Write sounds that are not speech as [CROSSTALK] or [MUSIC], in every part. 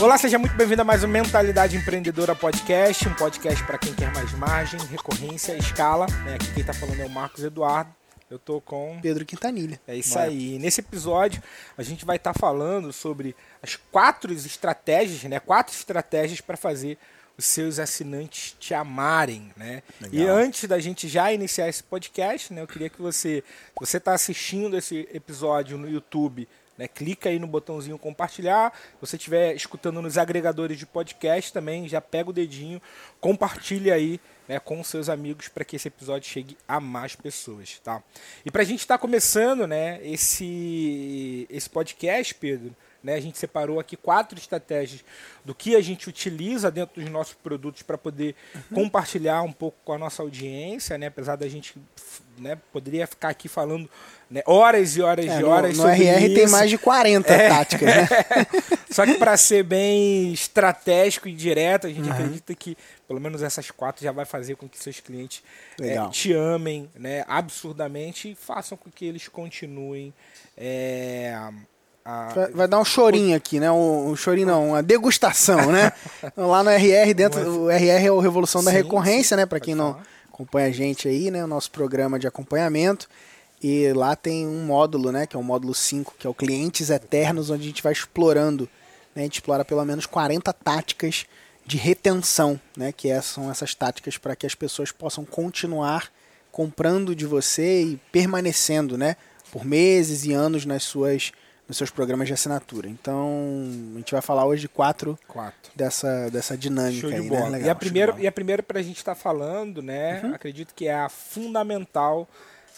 Olá, seja muito bem-vindo a mais um Mentalidade Empreendedora Podcast, um podcast para quem quer mais margem, recorrência, escala. Né? Aqui quem está falando é o Marcos Eduardo. Eu tô com Pedro Quintanilha. É isso Bora. aí. Nesse episódio a gente vai estar tá falando sobre as quatro estratégias, né? Quatro estratégias para fazer os seus assinantes te amarem, né? Legal. E antes da gente já iniciar esse podcast, né, eu queria que você, você está assistindo esse episódio no YouTube, né, clica aí no botãozinho compartilhar. Se você estiver escutando nos agregadores de podcast também, já pega o dedinho, compartilha aí né, com seus amigos para que esse episódio chegue a mais pessoas, tá? E para a gente estar tá começando, né, esse esse podcast, Pedro, né, a gente separou aqui quatro estratégias do que a gente utiliza dentro dos nossos produtos para poder uhum. compartilhar um pouco com a nossa audiência, né, apesar da gente né, poderia ficar aqui falando né, horas e horas é, e horas no, no RR isso. tem mais de 40 é. táticas, né? [LAUGHS] Só que para ser bem estratégico e direto, a gente uhum. acredita que pelo menos essas quatro já vai fazer com que seus clientes é, te amem né, absurdamente e façam com que eles continuem é, a... Vai, dar um chorinho aqui, né? Um, um, chorinho não, uma degustação, né? [LAUGHS] Lá no RR, dentro, o RR é o Revolução sim, da Recorrência, sim, né? Para quem não acompanha a gente aí, né? O nosso programa de acompanhamento. E lá tem um módulo, né? Que é o módulo 5, que é o Clientes Eternos, onde a gente vai explorando, né? A gente explora pelo menos 40 táticas de retenção, né? Que é, são essas táticas para que as pessoas possam continuar comprando de você e permanecendo, né? Por meses e anos nas suas nos seus programas de assinatura. Então, a gente vai falar hoje de quatro, quatro. Dessa, dessa dinâmica de aí. Né? Legal, e a primeira, e a primeira para a gente estar tá falando, né? Uhum. Acredito que é a fundamental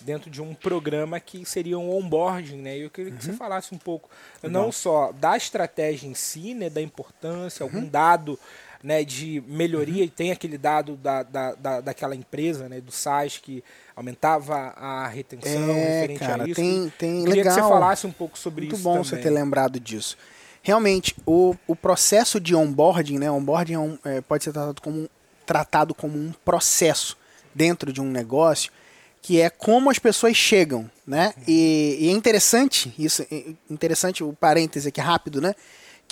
dentro de um programa que seria um onboarding, né? Eu queria que uhum. você falasse um pouco, Legal. não só da estratégia em si, né? Da importância, uhum. algum dado né, de melhoria, uhum. tem aquele dado da, da, da, daquela empresa, né, do SaaS, que aumentava a retenção é, referente cara, a isso. Tem, tem Queria legal. que você falasse um pouco sobre Muito isso bom também. você ter lembrado disso. Realmente, o, o processo de onboarding, né, onboarding é um, é, pode ser tratado como, tratado como um processo dentro de um negócio, que é como as pessoas chegam, né? E, e é interessante, isso, é interessante o parêntese aqui rápido, né?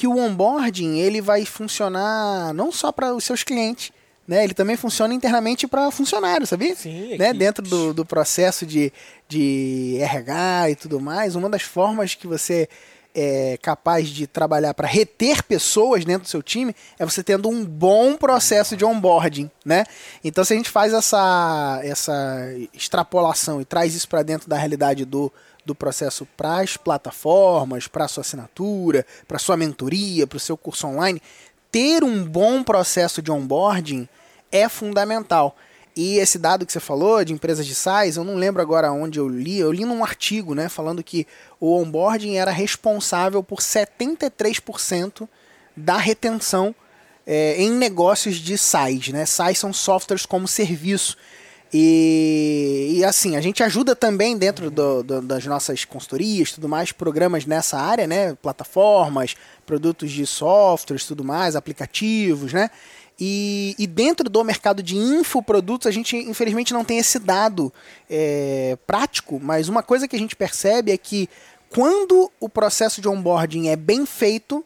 que o onboarding ele vai funcionar não só para os seus clientes, né? Ele também funciona internamente para funcionários, sabia? Sim, né? Dentro do, do processo de, de RH e tudo mais, uma das formas que você é capaz de trabalhar para reter pessoas dentro do seu time é você tendo um bom processo de onboarding, né? Então se a gente faz essa essa extrapolação e traz isso para dentro da realidade do do processo para as plataformas, para a sua assinatura, para a sua mentoria, para o seu curso online, ter um bom processo de onboarding é fundamental. E esse dado que você falou de empresas de SaaS, eu não lembro agora onde eu li, eu li num artigo, né, falando que o onboarding era responsável por 73% da retenção é, em negócios de SaaS, né? SaaS são softwares como serviço. E, e, assim, a gente ajuda também dentro do, do, das nossas consultorias, tudo mais, programas nessa área, né? Plataformas, produtos de softwares, tudo mais, aplicativos, né? E, e dentro do mercado de infoprodutos, a gente infelizmente não tem esse dado é, prático, mas uma coisa que a gente percebe é que quando o processo de onboarding é bem feito,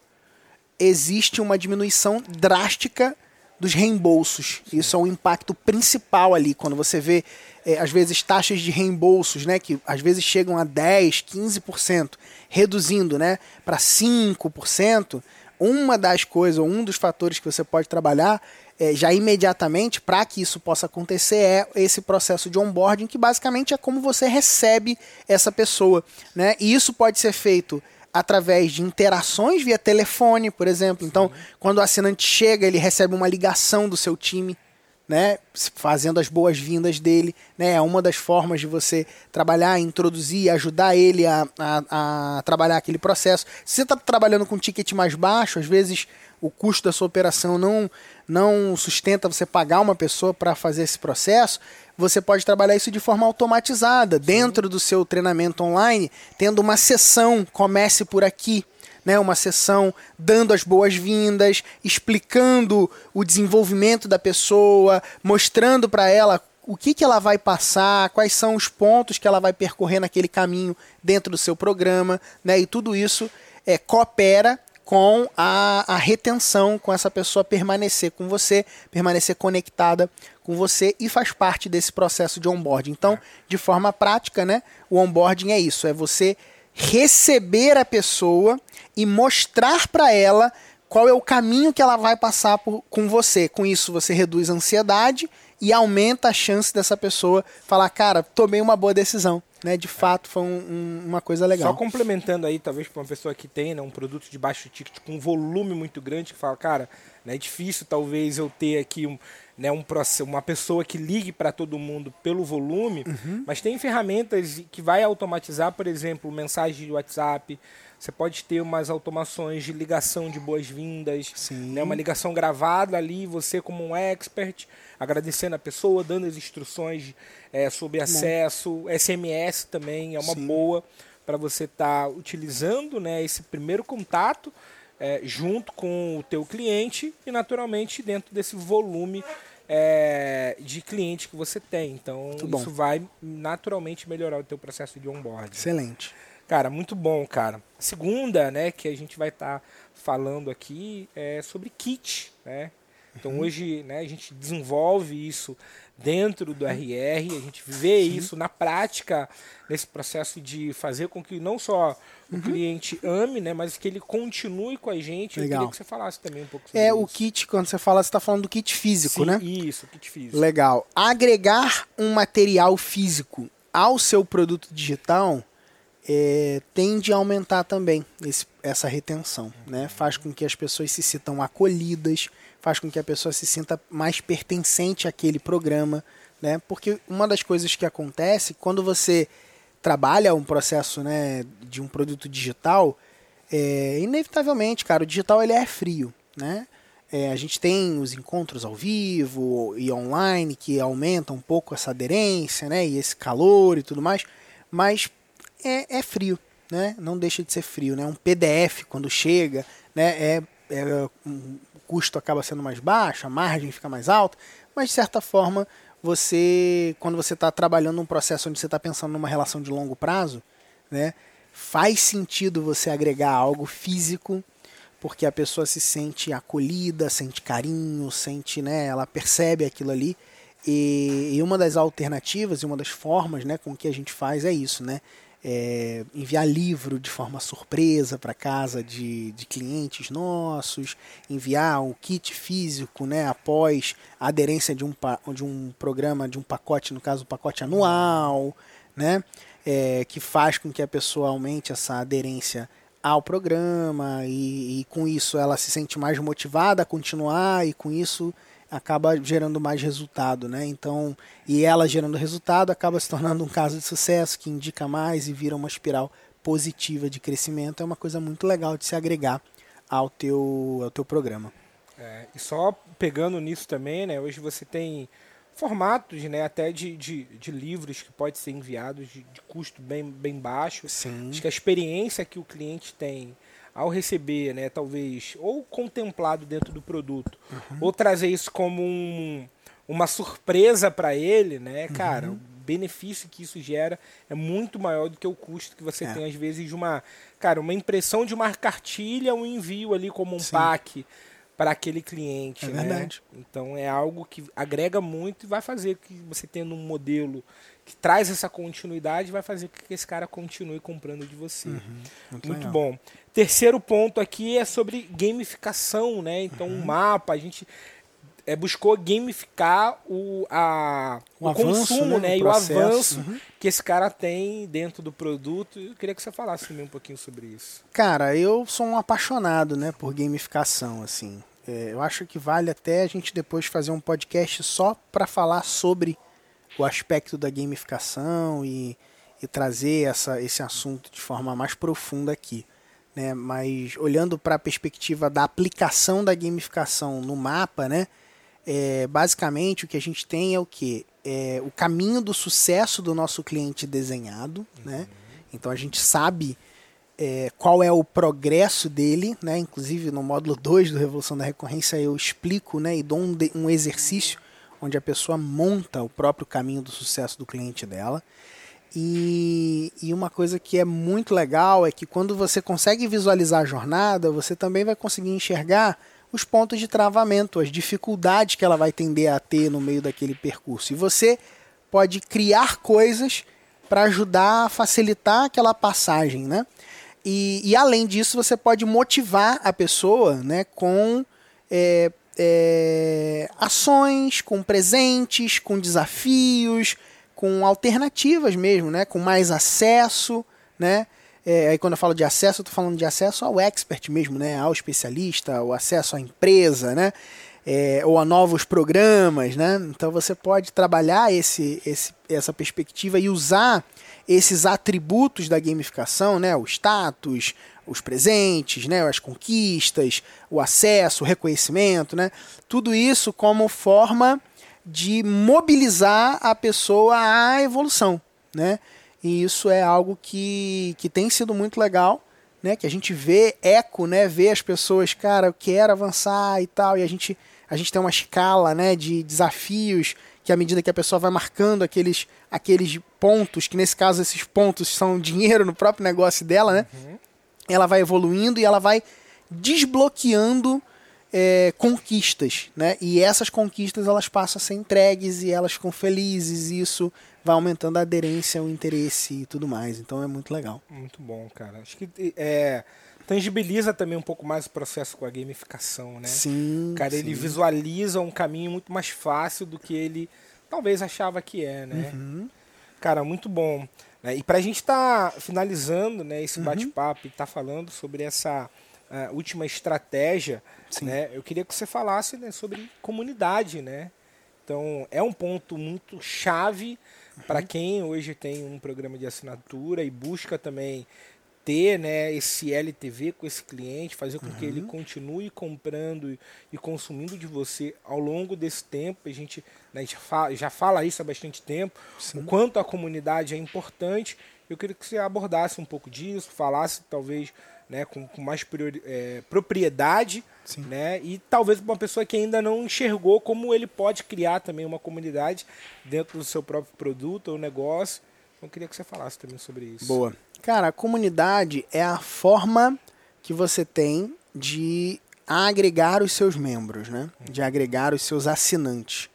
existe uma diminuição drástica dos reembolsos. Sim. Isso é o impacto principal ali, quando você vê, é, às vezes, taxas de reembolsos, né, que às vezes chegam a 10%, 15%, reduzindo né, para 5%. Uma das coisas, ou um dos fatores que você pode trabalhar é, já imediatamente para que isso possa acontecer é esse processo de onboarding, que basicamente é como você recebe essa pessoa. Né? E isso pode ser feito através de interações via telefone, por exemplo. Então, quando o assinante chega, ele recebe uma ligação do seu time, né, fazendo as boas-vindas dele, né, é uma das formas de você trabalhar, introduzir, ajudar ele a, a, a trabalhar aquele processo. Se você está trabalhando com um ticket mais baixo, às vezes o custo da sua operação não, não sustenta você pagar uma pessoa para fazer esse processo, você pode trabalhar isso de forma automatizada, dentro do seu treinamento online, tendo uma sessão, comece por aqui. Né, uma sessão dando as boas-vindas, explicando o desenvolvimento da pessoa, mostrando para ela o que, que ela vai passar, quais são os pontos que ela vai percorrer naquele caminho dentro do seu programa, né, e tudo isso é, coopera com a, a retenção, com essa pessoa permanecer com você, permanecer conectada com você e faz parte desse processo de onboarding. Então, de forma prática, né, o onboarding é isso, é você receber a pessoa e mostrar para ela qual é o caminho que ela vai passar por, com você. Com isso, você reduz a ansiedade e aumenta a chance dessa pessoa falar, cara, tomei uma boa decisão. Né, de fato, foi um, um, uma coisa legal. Só complementando aí, talvez para uma pessoa que tem né, um produto de baixo ticket com um volume muito grande, que fala, cara, é difícil talvez eu ter aqui um, né, um, uma pessoa que ligue para todo mundo pelo volume, uhum. mas tem ferramentas que vai automatizar, por exemplo, mensagem de WhatsApp, você pode ter umas automações de ligação de boas-vindas, né? uma ligação gravada ali, você como um expert, agradecendo a pessoa, dando as instruções é, sobre acesso, SMS também é uma Sim. boa para você estar tá utilizando né, esse primeiro contato é, junto com o teu cliente e naturalmente dentro desse volume é, de cliente que você tem. Então isso vai naturalmente melhorar o teu processo de onboarding. Excelente. Cara, muito bom, cara. A segunda, né, que a gente vai estar tá falando aqui é sobre kit, né? Então hoje, né, a gente desenvolve isso dentro do RR, a gente vê Sim. isso na prática nesse processo de fazer com que não só o uhum. cliente ame, né, mas que ele continue com a gente. Legal. Eu queria que você falasse também um pouco sobre é, isso. É, o kit, quando você fala, você está falando do kit físico, Sim, né? Isso, kit físico. Legal. Agregar um material físico ao seu produto digital é, tende a aumentar também esse, essa retenção. Né? Faz com que as pessoas se sintam acolhidas, faz com que a pessoa se sinta mais pertencente àquele programa. Né? Porque uma das coisas que acontece quando você trabalha um processo né, de um produto digital, é, inevitavelmente, cara, o digital ele é frio. Né? É, a gente tem os encontros ao vivo e online que aumentam um pouco essa aderência né, e esse calor e tudo mais, mas é, é frio, né? Não deixa de ser frio, né? Um PDF quando chega, né? É, é, um, o custo acaba sendo mais baixo, a margem fica mais alta, mas de certa forma você, quando você está trabalhando um processo onde você está pensando numa relação de longo prazo, né? Faz sentido você agregar algo físico porque a pessoa se sente acolhida, sente carinho, sente, né? Ela percebe aquilo ali. E, e, uma das alternativas e uma das formas né, com que a gente faz é isso, né? É, enviar livro de forma surpresa para casa de, de clientes nossos, enviar um kit físico né, após a aderência de um, de um programa, de um pacote, no caso, o pacote anual, né, é, que faz com que a pessoa aumente essa aderência ao programa e, e com isso ela se sente mais motivada a continuar e com isso acaba gerando mais resultado, né? Então, e ela gerando resultado acaba se tornando um caso de sucesso que indica mais e vira uma espiral positiva de crescimento. É uma coisa muito legal de se agregar ao teu, ao teu programa. É, e só pegando nisso também, né? Hoje você tem formatos, né? Até de, de, de livros que pode ser enviados de, de custo bem, bem baixo. Sim. Acho que a experiência que o cliente tem ao receber, né, talvez, ou contemplado dentro do produto, uhum. ou trazer isso como um, uma surpresa para ele, né, uhum. cara, o benefício que isso gera é muito maior do que o custo que você é. tem, às vezes, de uma, cara, uma impressão de uma cartilha, um envio ali como um Sim. pack para aquele cliente, é né? Verdade. Então é algo que agrega muito e vai fazer que você tendo um modelo que traz essa continuidade vai fazer com que esse cara continue comprando de você. Uhum, muito, muito bom. Terceiro ponto aqui é sobre gamificação, né? Então uhum. o mapa, a gente é, buscou gamificar o, a, o, o avanço, consumo né? né? e o avanço uhum. que esse cara tem dentro do produto. Eu queria que você falasse também um pouquinho sobre isso. Cara, eu sou um apaixonado né, por gamificação. assim. É, eu acho que vale até a gente depois fazer um podcast só para falar sobre o aspecto da gamificação e, e trazer essa, esse assunto de forma mais profunda aqui. Né? Mas olhando para a perspectiva da aplicação da gamificação no mapa, né? É, basicamente o que a gente tem é o que? É o caminho do sucesso do nosso cliente desenhado. Né? Uhum. Né? Então a gente sabe é, qual é o progresso dele. Né? Inclusive no módulo 2 do Revolução da Recorrência eu explico né? e dou um, um exercício onde a pessoa monta o próprio caminho do sucesso do cliente dela. E, e uma coisa que é muito legal é que quando você consegue visualizar a jornada, você também vai conseguir enxergar os pontos de travamento, as dificuldades que ela vai tender a ter no meio daquele percurso. E você pode criar coisas para ajudar a facilitar aquela passagem, né? E, e, além disso, você pode motivar a pessoa né, com é, é, ações, com presentes, com desafios, com alternativas mesmo, né? Com mais acesso, né? É, aí quando eu falo de acesso, eu estou falando de acesso ao expert mesmo, né? Ao especialista, o acesso à empresa, né? É, ou a novos programas, né? Então você pode trabalhar esse, esse, essa perspectiva e usar esses atributos da gamificação, né? O status, os presentes, né? As conquistas, o acesso, o reconhecimento, né? Tudo isso como forma de mobilizar a pessoa à evolução, né? E isso é algo que, que tem sido muito legal, né? Que a gente vê eco, né? Vê as pessoas, cara, eu quero avançar e tal, e a gente a gente tem uma escala, né, de desafios que à medida que a pessoa vai marcando aqueles aqueles pontos, que nesse caso esses pontos são dinheiro no próprio negócio dela, né? Uhum. Ela vai evoluindo e ela vai desbloqueando é, conquistas, né? E essas conquistas elas passam a ser entregues e elas ficam felizes e isso vai aumentando a aderência, o interesse e tudo mais. Então é muito legal. Muito bom, cara. Acho que é, tangibiliza também um pouco mais o processo com a gamificação, né? Sim. Cara, sim. ele visualiza um caminho muito mais fácil do que ele talvez achava que é, né? Uhum. Cara, muito bom. Né? E pra gente estar tá finalizando né, esse uhum. bate-papo e estar tá falando sobre essa uh, última estratégia, Sim. né? Eu queria que você falasse né, sobre comunidade, né? Então, é um ponto muito chave uhum. para quem hoje tem um programa de assinatura e busca também ter né, esse LTV com esse cliente, fazer com uhum. que ele uhum. continue comprando e consumindo de você ao longo desse tempo. A gente, né, a gente fala, já fala isso há bastante tempo, Sim. o quanto a comunidade é importante. Eu queria que você abordasse um pouco disso, falasse talvez né, com, com mais priori, é, propriedade, Sim. né, e talvez uma pessoa que ainda não enxergou como ele pode criar também uma comunidade dentro do seu próprio produto ou negócio. Então, eu queria que você falasse também sobre isso. Boa. Cara, a comunidade é a forma que você tem de agregar os seus membros, né? De agregar os seus assinantes.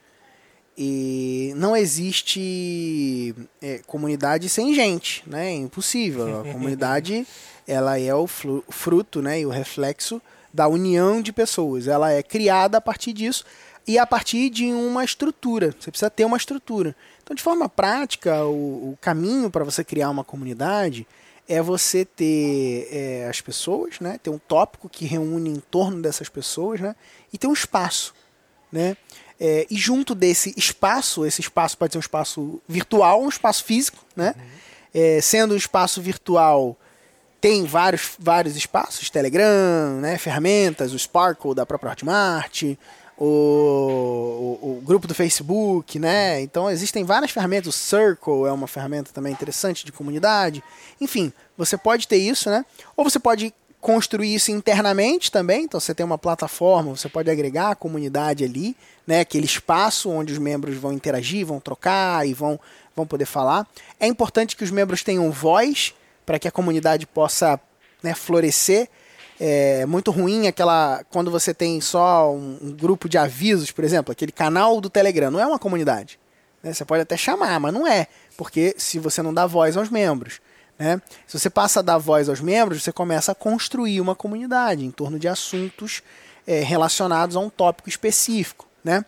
E não existe é, comunidade sem gente, né? É impossível. A [LAUGHS] comunidade ela é o fruto né, e o reflexo da união de pessoas. Ela é criada a partir disso e a partir de uma estrutura. Você precisa ter uma estrutura. Então, de forma prática, o, o caminho para você criar uma comunidade é você ter é, as pessoas, né? ter um tópico que reúne em torno dessas pessoas né? e ter um espaço. Né? É, e junto desse espaço, esse espaço pode ser um espaço virtual, um espaço físico, né? Uhum. É, sendo um espaço virtual tem vários, vários espaços, Telegram, né, ferramentas, o Sparkle da própria Hotmart, o, o, o, grupo do Facebook, né? Então existem várias ferramentas, o Circle é uma ferramenta também interessante de comunidade. Enfim, você pode ter isso, né? Ou você pode construir isso internamente também, então você tem uma plataforma, você pode agregar a comunidade ali, né? Aquele espaço onde os membros vão interagir, vão trocar e vão, vão poder falar. É importante que os membros tenham voz, para que a comunidade possa né, florescer. É muito ruim aquela quando você tem só um, um, grupo de avisos, por exemplo, aquele canal do Telegram. Não é uma comunidade. Né? Você pode até chamar, mas não é, porque se você não dá voz aos membros. Né? Se você passa a dar voz aos membros, você começa a construir uma comunidade em torno de assuntos é, relacionados a um tópico específico. Né?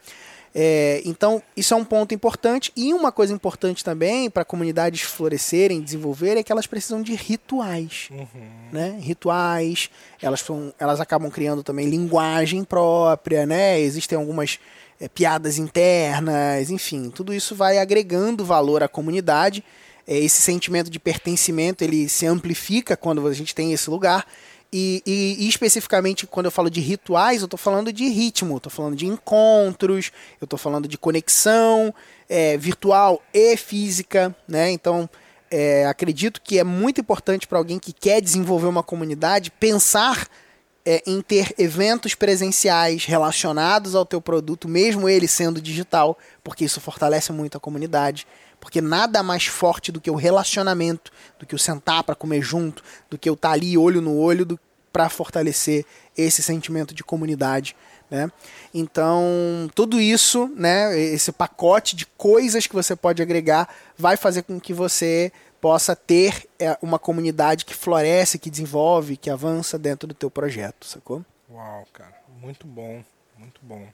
É, então, isso é um ponto importante. E uma coisa importante também para comunidades florescerem, desenvolverem, é que elas precisam de rituais. Uhum. Né? Rituais, elas, são, elas acabam criando também linguagem própria, né? Existem algumas é, piadas internas, enfim, tudo isso vai agregando valor à comunidade. É, esse sentimento de pertencimento ele se amplifica quando a gente tem esse lugar. E, e, e, especificamente quando eu falo de rituais, eu estou falando de ritmo, estou falando de encontros, eu estou falando de conexão é, virtual e física, né? Então é, acredito que é muito importante para alguém que quer desenvolver uma comunidade pensar é, em ter eventos presenciais relacionados ao teu produto, mesmo ele sendo digital, porque isso fortalece muito a comunidade Porque nada mais forte do que o relacionamento, do que o sentar para comer junto, do que eu estar tá ali olho no olho para fortalecer esse sentimento de comunidade. Né? Então, tudo isso, né, esse pacote de coisas que você pode agregar, vai fazer com que você possa ter é, uma comunidade que floresce, que desenvolve, que avança dentro do teu projeto, sacou? Uau, cara, muito bom, muito bom.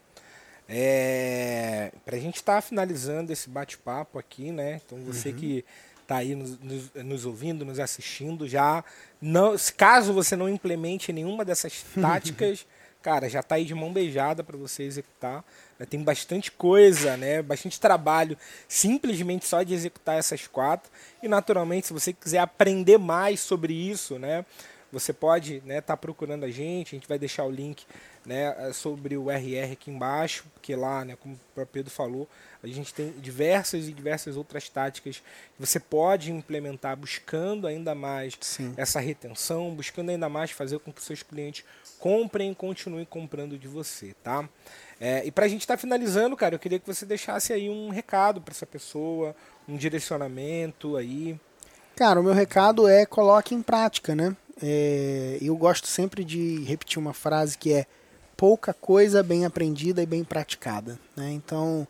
É, para a gente estar tá finalizando esse bate-papo aqui, né? Então você uhum. que está aí nos, nos, nos, ouvindo, nos assistindo, já não, caso você não implemente nenhuma dessas [LAUGHS] táticas, cara, já está aí de mão beijada para você executar. Tem bastante coisa, né? Bastante trabalho, simplesmente só de executar essas quatro. E naturalmente, se você quiser aprender mais sobre isso, né? Você pode estar né, tá procurando a gente, a gente vai deixar o link né, sobre o RR aqui embaixo, porque lá, né, como o próprio Pedro falou, a gente tem diversas e diversas outras táticas que você pode implementar buscando ainda mais Sim. essa retenção, buscando ainda mais fazer com que seus clientes comprem e continuem comprando de você, tá? É, e para a gente estar tá finalizando, cara, eu queria que você deixasse aí um recado para essa pessoa, um direcionamento aí. Cara, o meu recado é coloque em prática, né? É, eu gosto sempre de repetir uma frase que é pouca coisa bem aprendida e bem praticada. Né? Então,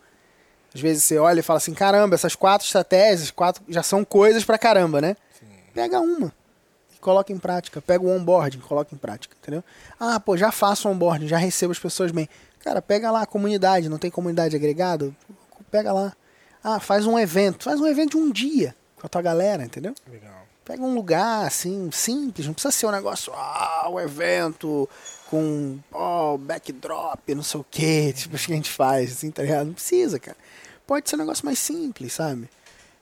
às vezes você olha e fala assim, caramba, essas quatro estratégias, quatro já são coisas pra caramba, né? Sim. Pega uma e coloca em prática. Pega o onboarding, coloca em prática, entendeu? Ah, pô, já faço onboarding, já recebo as pessoas bem. Cara, pega lá a comunidade, não tem comunidade agregada? Pega lá. Ah, faz um evento. Faz um evento de um dia com a tua galera, entendeu? Legal. Pega um lugar, assim, simples. Não precisa ser um negócio, ah, um evento com, oh, backdrop, não sei o que, [LAUGHS] tipo, que a gente faz, assim, tá ligado? Não precisa, cara. Pode ser um negócio mais simples, sabe?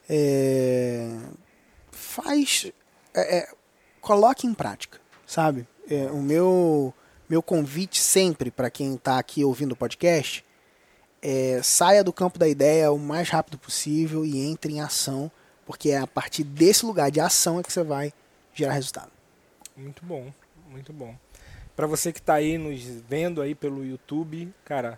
É... Faz... É, é... Coloque em prática, sabe? É, o meu meu convite sempre para quem está aqui ouvindo o podcast é saia do campo da ideia o mais rápido possível e entre em ação, porque é a partir desse lugar de ação é que você vai gerar resultado. Muito bom, muito bom. Para você que está aí nos vendo aí pelo YouTube, cara,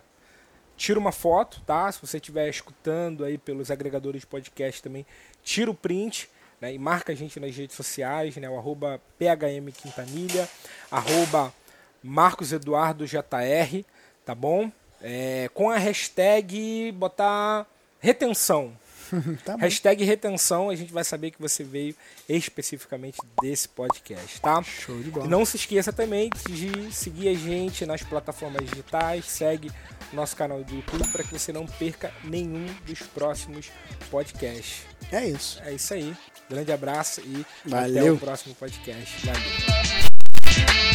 tira uma foto, tá? Se você estiver escutando aí pelos agregadores de podcast também, tira o print. Né, e marca a gente nas redes sociais, né, o arroba PHM Quintanilha, arroba Marcos Eduardo JR, tá bom? É, com a hashtag botar retenção. [LAUGHS] tá hashtag retenção, a gente vai saber que você veio especificamente desse podcast, tá? Show de bola. E não se esqueça também de seguir a gente nas plataformas digitais, segue nosso canal do YouTube para que você não perca nenhum dos próximos podcasts. É isso. É isso aí. Grande abraço e Valeu. até o próximo podcast. Valeu.